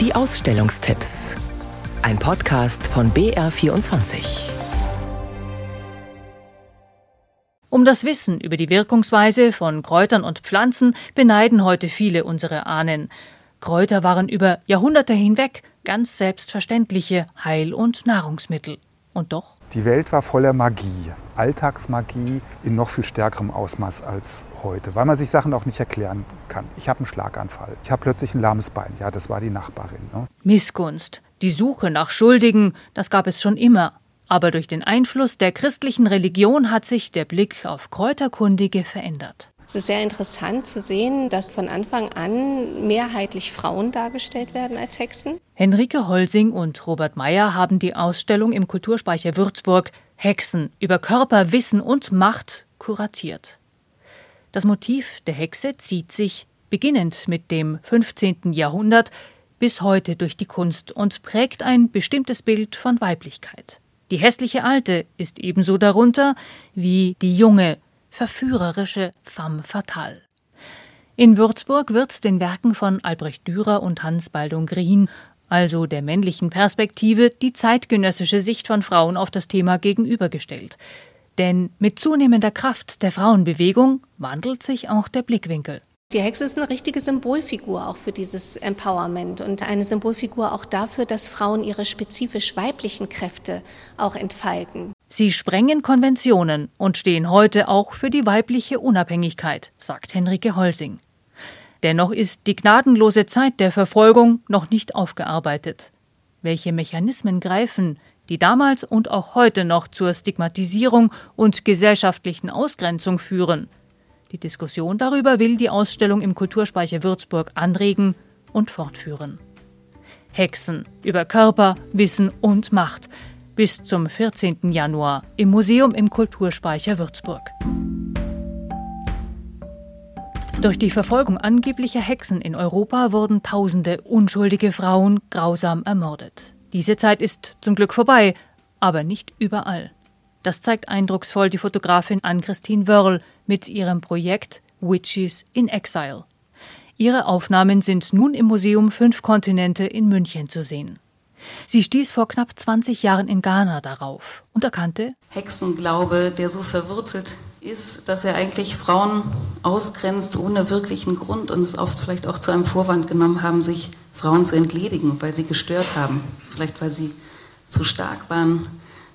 Die Ausstellungstipps. Ein Podcast von BR24. Um das Wissen über die Wirkungsweise von Kräutern und Pflanzen beneiden heute viele unsere Ahnen. Kräuter waren über Jahrhunderte hinweg ganz selbstverständliche Heil- und Nahrungsmittel. Und doch? Die Welt war voller Magie, Alltagsmagie in noch viel stärkerem Ausmaß als heute, weil man sich Sachen auch nicht erklären kann. Ich habe einen Schlaganfall, ich habe plötzlich ein lahmes Bein. Ja, das war die Nachbarin. Ne? Missgunst, die Suche nach Schuldigen, das gab es schon immer. Aber durch den Einfluss der christlichen Religion hat sich der Blick auf Kräuterkundige verändert. Es ist sehr interessant zu sehen, dass von Anfang an mehrheitlich Frauen dargestellt werden als Hexen. Henrike Holsing und Robert Meyer haben die Ausstellung im Kulturspeicher Würzburg Hexen über Körper, Wissen und Macht kuratiert. Das Motiv der Hexe zieht sich, beginnend mit dem 15. Jahrhundert, bis heute durch die Kunst und prägt ein bestimmtes Bild von Weiblichkeit. Die hässliche Alte ist ebenso darunter wie die junge, verführerische femme fatale. In Würzburg wird den Werken von Albrecht Dürer und Hans Baldung Grien, also der männlichen Perspektive, die zeitgenössische Sicht von Frauen auf das Thema gegenübergestellt. Denn mit zunehmender Kraft der Frauenbewegung wandelt sich auch der Blickwinkel. Die Hexe ist eine richtige Symbolfigur auch für dieses Empowerment und eine Symbolfigur auch dafür, dass Frauen ihre spezifisch weiblichen Kräfte auch entfalten. Sie sprengen Konventionen und stehen heute auch für die weibliche Unabhängigkeit, sagt Henrike Holsing. Dennoch ist die gnadenlose Zeit der Verfolgung noch nicht aufgearbeitet. Welche Mechanismen greifen, die damals und auch heute noch zur Stigmatisierung und gesellschaftlichen Ausgrenzung führen? Die Diskussion darüber will die Ausstellung im Kulturspeicher Würzburg anregen und fortführen. Hexen über Körper, Wissen und Macht bis zum 14. Januar im Museum im Kulturspeicher Würzburg. Durch die Verfolgung angeblicher Hexen in Europa wurden tausende unschuldige Frauen grausam ermordet. Diese Zeit ist zum Glück vorbei, aber nicht überall. Das zeigt eindrucksvoll die Fotografin Ann-Christine Wörl mit ihrem Projekt Witches in Exile. Ihre Aufnahmen sind nun im Museum Fünf Kontinente in München zu sehen. Sie stieß vor knapp 20 Jahren in Ghana darauf und erkannte, Hexenglaube, der so verwurzelt ist, dass er eigentlich Frauen ausgrenzt ohne wirklichen Grund und es oft vielleicht auch zu einem Vorwand genommen haben, sich Frauen zu entledigen, weil sie gestört haben, vielleicht weil sie zu stark waren,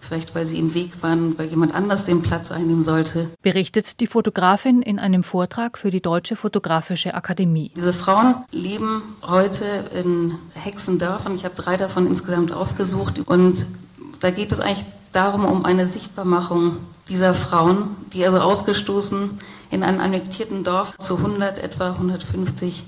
vielleicht weil sie im Weg waren, weil jemand anders den Platz einnehmen sollte. Berichtet die Fotografin in einem Vortrag für die Deutsche Fotografische Akademie. Diese Frauen leben heute in Hexendörfern. Ich habe drei davon insgesamt aufgesucht und da geht es eigentlich darum, um eine Sichtbarmachung dieser Frauen, die also ausgestoßen in einem annektierten Dorf zu 100, etwa 150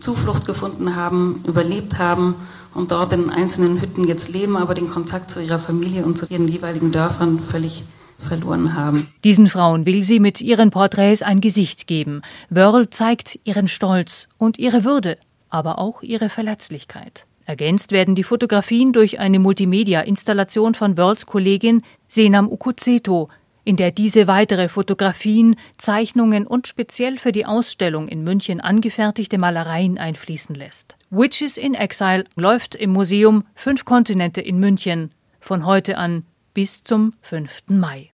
Zuflucht gefunden haben, überlebt haben und dort in einzelnen Hütten jetzt leben, aber den Kontakt zu ihrer Familie und zu ihren jeweiligen Dörfern völlig verloren haben. Diesen Frauen will sie mit ihren Porträts ein Gesicht geben. Wörl zeigt ihren Stolz und ihre Würde, aber auch ihre Verletzlichkeit. Ergänzt werden die Fotografien durch eine Multimedia-Installation von Wörls Kollegin Senam Ukuzeto, in der diese weitere Fotografien, Zeichnungen und speziell für die Ausstellung in München angefertigte Malereien einfließen lässt. Witches in Exile läuft im Museum Fünf Kontinente in München von heute an bis zum 5. Mai.